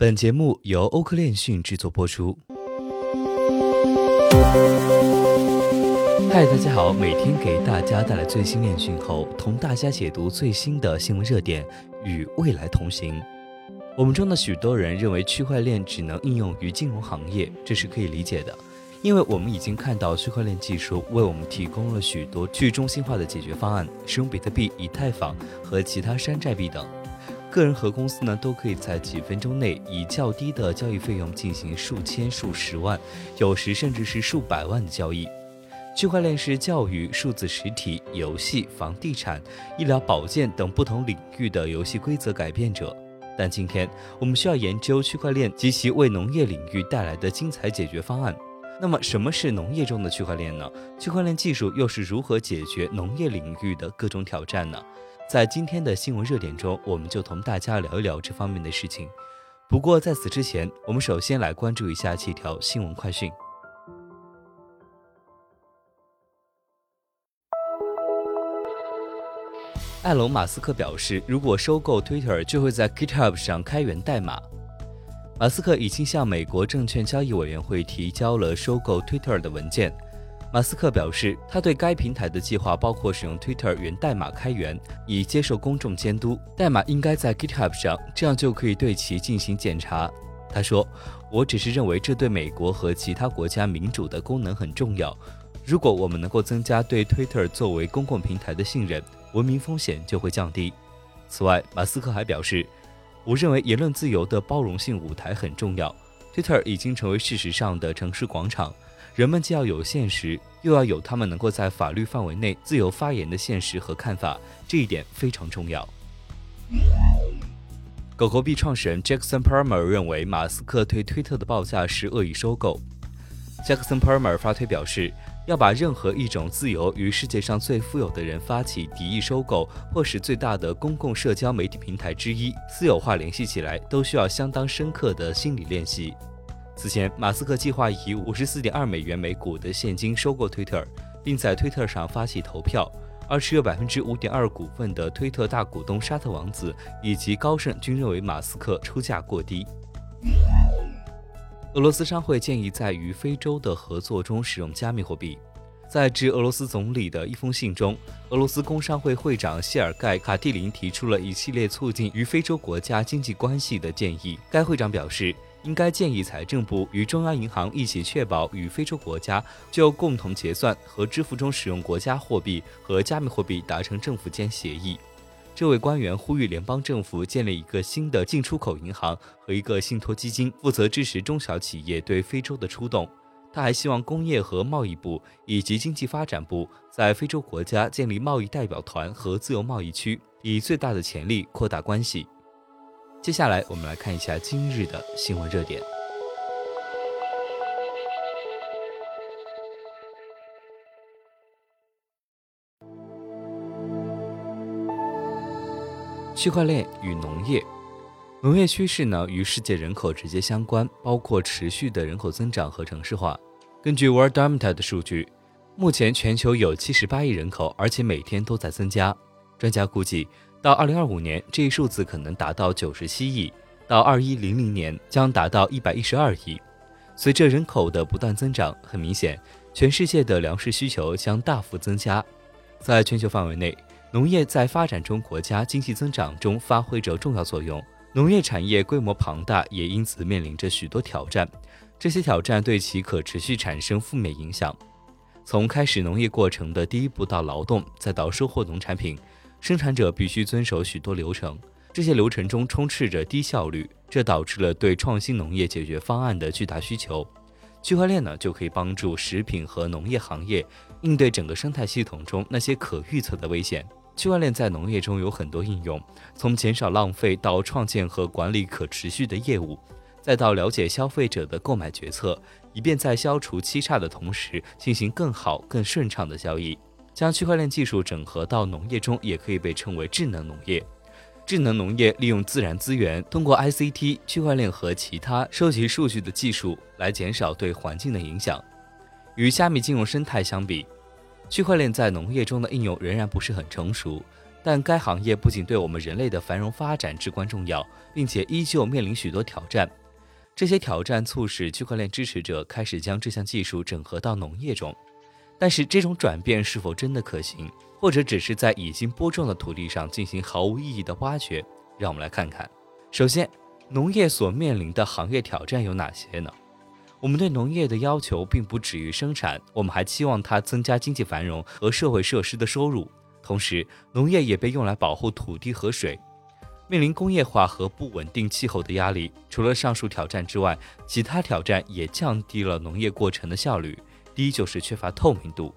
本节目由欧科链讯制作播出。嗨，大家好，每天给大家带来最新链讯后，同大家解读最新的新闻热点，与未来同行。我们中的许多人认为区块链只能应用于金融行业，这是可以理解的，因为我们已经看到区块链技术为我们提供了许多去中心化的解决方案，使用比特币、以太坊和其他山寨币等，个人和公司呢都可以在几分钟内以较低的交易费用进行数千、数十万，有时甚至是数百万的交易。区块链是教育、数字实体、游戏、房地产、医疗保健等不同领域的游戏规则改变者。但今天我们需要研究区块链及其为农业领域带来的精彩解决方案。那么，什么是农业中的区块链呢？区块链技术又是如何解决农业领域的各种挑战呢？在今天的新闻热点中，我们就同大家聊一聊这方面的事情。不过在此之前，我们首先来关注一下几条新闻快讯。埃隆·马斯克表示，如果收购 Twitter，就会在 GitHub 上开源代码。马斯克已经向美国证券交易委员会提交了收购 Twitter 的文件。马斯克表示，他对该平台的计划包括使用 Twitter 源代码开源，以接受公众监督。代码应该在 GitHub 上，这样就可以对其进行检查。他说：“我只是认为这对美国和其他国家民主的功能很重要。如果我们能够增加对 Twitter 作为公共平台的信任。”文明风险就会降低。此外，马斯克还表示：“我认为言论自由的包容性舞台很重要。Twitter 已经成为事实上的城市广场，人们既要有现实，又要有他们能够在法律范围内自由发言的现实和看法，这一点非常重要。”狗狗币创始人 Jackson Palmer 认为，马斯克对推特的报价是恶意收购。Jackson Palmer 发推表示。要把任何一种自由与世界上最富有的人发起敌意收购，或使最大的公共社交媒体平台之一私有化联系起来，都需要相当深刻的心理练习。此前，马斯克计划以五十四点二美元每股的现金收购推特，并在推特上发起投票。而持有百分之五点二股份的推特大股东沙特王子以及高盛均认为马斯克出价过低。俄罗斯商会建议在与非洲的合作中使用加密货币。在致俄罗斯总理的一封信中，俄罗斯工商会会长谢尔盖·卡蒂林提出了一系列促进与非洲国家经济关系的建议。该会长表示，应该建议财政部与中央银行一起确保与非洲国家就共同结算和支付中使用国家货币和加密货币达成政府间协议。这位官员呼吁联邦政府建立一个新的进出口银行和一个信托基金，负责支持中小企业对非洲的出动。他还希望工业和贸易部以及经济发展部在非洲国家建立贸易代表团和自由贸易区，以最大的潜力扩大关系。接下来，我们来看一下今日的新闻热点。区块链与农业，农业趋势呢与世界人口直接相关，包括持续的人口增长和城市化。根据 Worldometer 的数据，目前全球有七十八亿人口，而且每天都在增加。专家估计，到二零二五年，这一数字可能达到九十七亿；到二一零零年将达到一百一十二亿。随着人口的不断增长，很明显，全世界的粮食需求将大幅增加。在全球范围内。农业在发展中国家经济增长中发挥着重要作用，农业产业规模庞大，也因此面临着许多挑战。这些挑战对其可持续产生负面影响。从开始农业过程的第一步到劳动，再到收获农产品，生产者必须遵守许多流程。这些流程中充斥着低效率，这导致了对创新农业解决方案的巨大需求。区块链呢，就可以帮助食品和农业行业应对整个生态系统中那些可预测的危险。区块链在农业中有很多应用，从减少浪费到创建和管理可持续的业务，再到了解消费者的购买决策，以便在消除欺诈的同时进行更好、更顺畅的交易。将区块链技术整合到农业中，也可以被称为智能农业。智能农业利用自然资源，通过 ICT、区块链和其他收集数据的技术来减少对环境的影响。与加密金融生态相比，区块链在农业中的应用仍然不是很成熟，但该行业不仅对我们人类的繁荣发展至关重要，并且依旧面临许多挑战。这些挑战促使区块链支持者开始将这项技术整合到农业中。但是，这种转变是否真的可行，或者只是在已经播种的土地上进行毫无意义的挖掘？让我们来看看。首先，农业所面临的行业挑战有哪些呢？我们对农业的要求并不止于生产，我们还期望它增加经济繁荣和社会设施的收入。同时，农业也被用来保护土地和水。面临工业化和不稳定气候的压力，除了上述挑战之外，其他挑战也降低了农业过程的效率。第一就是缺乏透明度，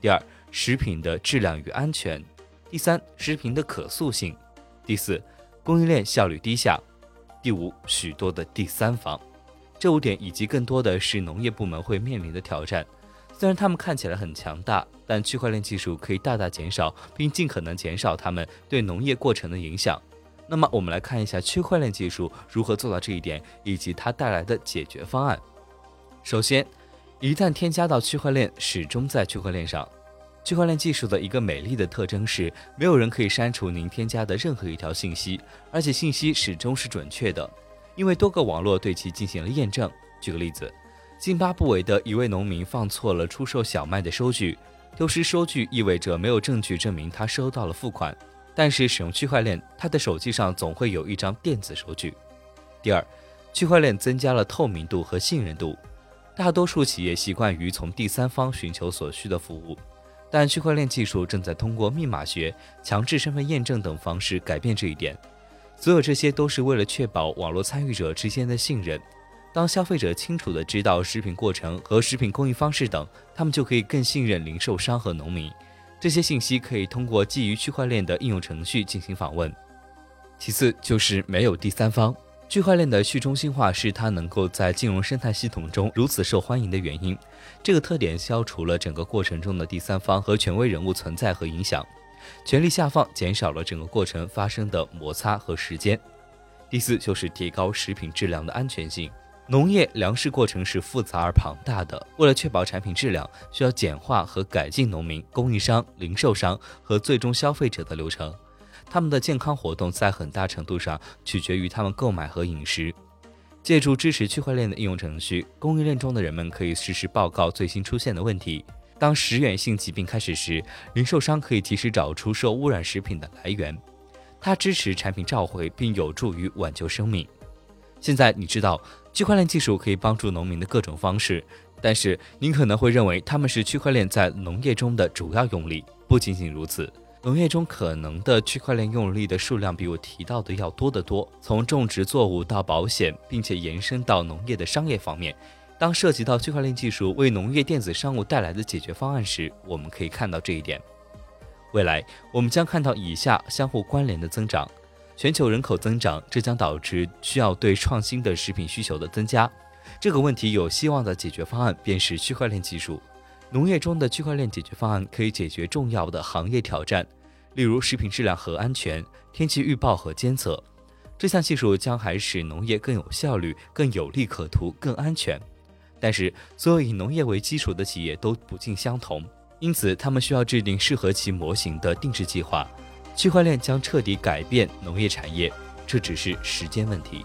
第二，食品的质量与安全，第三，食品的可塑性，第四，供应链效率低下，第五，许多的第三方。这五点以及更多的是农业部门会面临的挑战。虽然他们看起来很强大，但区块链技术可以大大减少并尽可能减少他们对农业过程的影响。那么，我们来看一下区块链技术如何做到这一点，以及它带来的解决方案。首先，一旦添加到区块链，始终在区块链上。区块链技术的一个美丽的特征是，没有人可以删除您添加的任何一条信息，而且信息始终是准确的，因为多个网络对其进行了验证。举个例子。津巴布韦的一位农民放错了出售小麦的收据，丢失收据意味着没有证据证明他收到了付款。但是使用区块链，他的手机上总会有一张电子收据。第二，区块链增加了透明度和信任度。大多数企业习惯于从第三方寻求所需的服务，但区块链技术正在通过密码学、强制身份验证等方式改变这一点。所有这些都是为了确保网络参与者之间的信任。当消费者清楚地知道食品过程和食品供应方式等，他们就可以更信任零售商和农民。这些信息可以通过基于区块链的应用程序进行访问。其次就是没有第三方。区块链的去中心化是它能够在金融生态系统中如此受欢迎的原因。这个特点消除了整个过程中的第三方和权威人物存在和影响，权力下放减少了整个过程发生的摩擦和时间。第四就是提高食品质量的安全性。农业粮食过程是复杂而庞大的，为了确保产品质量，需要简化和改进农民、供应商、零售商和最终消费者的流程。他们的健康活动在很大程度上取决于他们购买和饮食。借助支持区块链的应用程序，供应链中的人们可以实时报告最新出现的问题。当食源性疾病开始时，零售商可以及时找出受污染食品的来源。它支持产品召回，并有助于挽救生命。现在你知道区块链技术可以帮助农民的各种方式，但是您可能会认为它们是区块链在农业中的主要用力。不仅仅如此，农业中可能的区块链用力的数量比我提到的要多得多。从种植作物到保险，并且延伸到农业的商业方面，当涉及到区块链技术为农业电子商务带来的解决方案时，我们可以看到这一点。未来我们将看到以下相互关联的增长。全球人口增长，这将导致需要对创新的食品需求的增加。这个问题有希望的解决方案便是区块链技术。农业中的区块链解决方案可以解决重要的行业挑战，例如食品质量和安全、天气预报和监测。这项技术将还使农业更有效率、更有利可图、更安全。但是，所有以农业为基础的企业都不尽相同，因此他们需要制定适合其模型的定制计划。区块链将彻底改变农业产业，这只是时间问题。